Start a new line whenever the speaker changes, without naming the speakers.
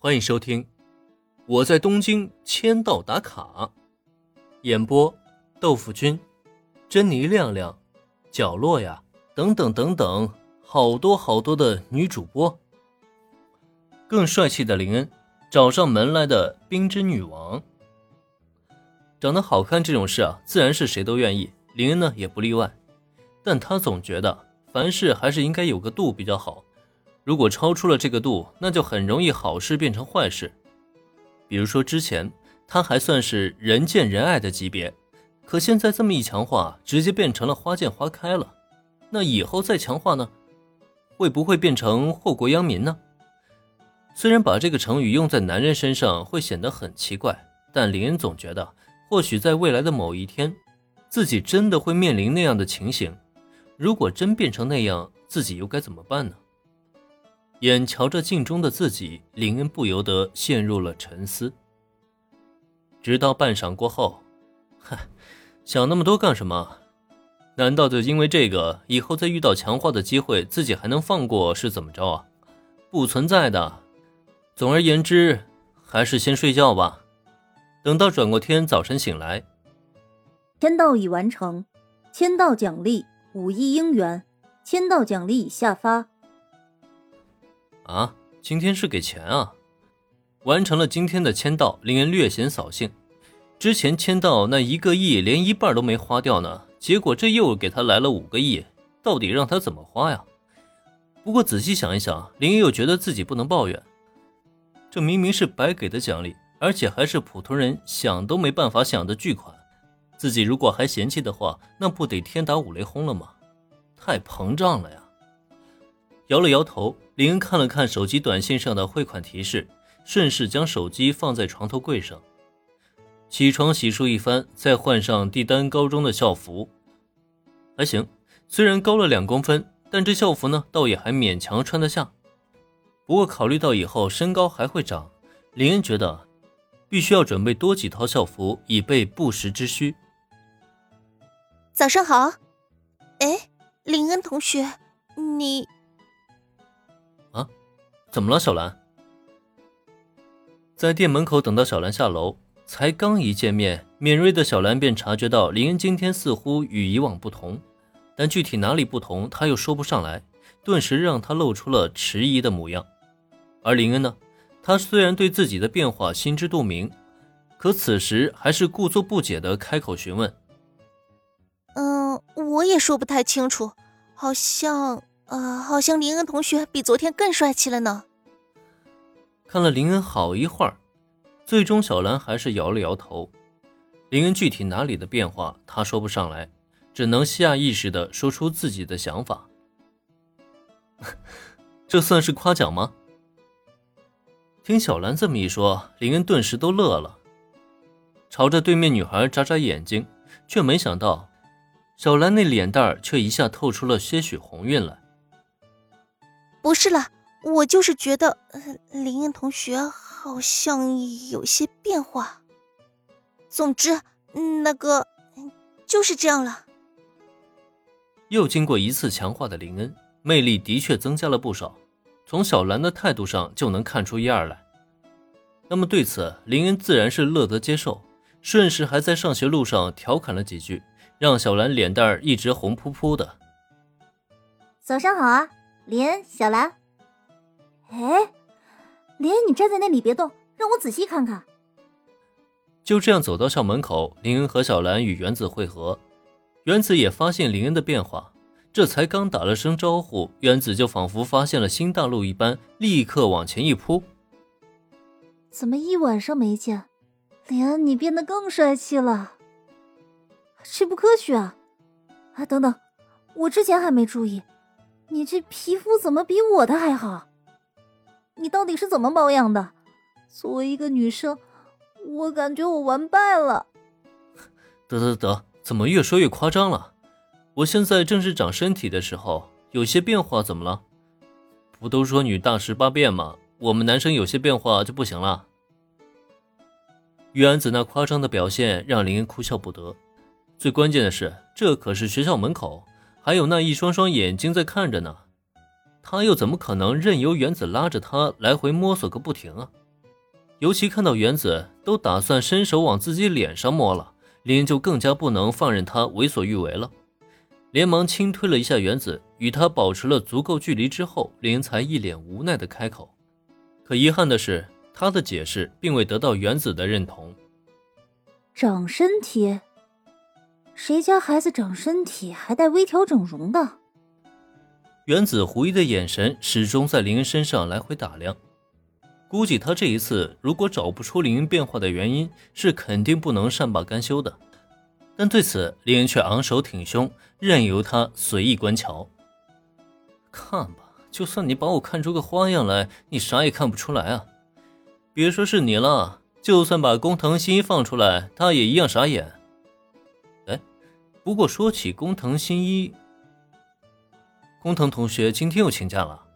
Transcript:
欢迎收听《我在东京签到打卡》，演播：豆腐君、珍妮亮亮、角落呀，等等等等，好多好多的女主播。更帅气的林恩，找上门来的冰之女王。长得好看这种事啊，自然是谁都愿意，林恩呢也不例外。但他总觉得凡事还是应该有个度比较好。如果超出了这个度，那就很容易好事变成坏事。比如说之前他还算是人见人爱的级别，可现在这么一强化，直接变成了花见花开了。那以后再强化呢，会不会变成祸国殃民呢？虽然把这个成语用在男人身上会显得很奇怪，但林恩总觉得，或许在未来的某一天，自己真的会面临那样的情形。如果真变成那样，自己又该怎么办呢？眼瞧着镜中的自己，林恩不由得陷入了沉思。直到半晌过后，嗨，想那么多干什么？难道就因为这个，以后再遇到强化的机会，自己还能放过是怎么着啊？不存在的。总而言之，还是先睡觉吧。等到转过天，早晨醒来，
签到已完成，签到奖励五亿英元，签到奖励已下发。
啊，今天是给钱啊！完成了今天的签到，令人略显扫兴。之前签到那一个亿，连一半都没花掉呢，结果这又给他来了五个亿，到底让他怎么花呀？不过仔细想一想，林又觉得自己不能抱怨，这明明是白给的奖励，而且还是普通人想都没办法想的巨款。自己如果还嫌弃的话，那不得天打五雷轰了吗？太膨胀了呀！摇了摇头。林恩看了看手机短信上的汇款提示，顺势将手机放在床头柜上。起床洗漱一番，再换上帝丹高中的校服，还行。虽然高了两公分，但这校服呢，倒也还勉强穿得下。不过考虑到以后身高还会长，林恩觉得必须要准备多几套校服，以备不时之需。
早上好，哎，林恩同学，你。
怎么了，小兰？在店门口等到小兰下楼，才刚一见面，敏锐的小兰便察觉到林恩今天似乎与以往不同，但具体哪里不同，她又说不上来，顿时让她露出了迟疑的模样。而林恩呢，他虽然对自己的变化心知肚明，可此时还是故作不解的开口询问：“
嗯，我也说不太清楚，好像……”啊，好像林恩同学比昨天更帅气了呢。
看了林恩好一会儿，最终小兰还是摇了摇头。林恩具体哪里的变化，她说不上来，只能下意识的说出自己的想法。这算是夸奖吗？听小兰这么一说，林恩顿时都乐了，朝着对面女孩眨眨眼睛，却没想到，小兰那脸蛋却一下透出了些许红晕来。
不是了，我就是觉得林恩同学好像有些变化。总之，那个就是这样了。
又经过一次强化的林恩，魅力的确增加了不少，从小兰的态度上就能看出一二来。那么对此，林恩自然是乐得接受，顺势还在上学路上调侃了几句，让小兰脸蛋儿一直红扑扑的。
早上好啊！林恩，小兰，哎，林恩，你站在那里别动，让我仔细看看。
就这样走到校门口，林恩和小兰与原子会合，原子也发现林恩的变化，这才刚打了声招呼，原子就仿佛发现了新大陆一般，立刻往前一扑。
怎么一晚上没见，林恩你变得更帅气了？这不科学啊！啊，等等，我之前还没注意。你这皮肤怎么比我的还好？你到底是怎么保养的？作为一个女生，我感觉我完败了。
得得得，怎么越说越夸张了？我现在正是长身体的时候，有些变化怎么了？不都说女大十八变吗？我们男生有些变化就不行了？玉安子那夸张的表现让林恩哭笑不得。最关键的是，这可是学校门口。还有那一双双眼睛在看着呢，他又怎么可能任由原子拉着他来回摸索个不停啊？尤其看到原子都打算伸手往自己脸上摸了，林就更加不能放任他为所欲为了，连忙轻推了一下原子，与他保持了足够距离之后，林才一脸无奈的开口。可遗憾的是，他的解释并未得到原子的认同。
长身体？谁家孩子长身体还带微调整容的？
原子狐疑的眼神始终在林恩身上来回打量，估计他这一次如果找不出林恩变化的原因，是肯定不能善罢甘休的。但对此，林恩却昂首挺胸，任由他随意观瞧。看吧。就算你把我看出个花样来，你啥也看不出来啊！别说是你了，就算把工藤新一放出来，他也一样傻眼。哎，不过说起工藤新一，工藤同学今天又请假了。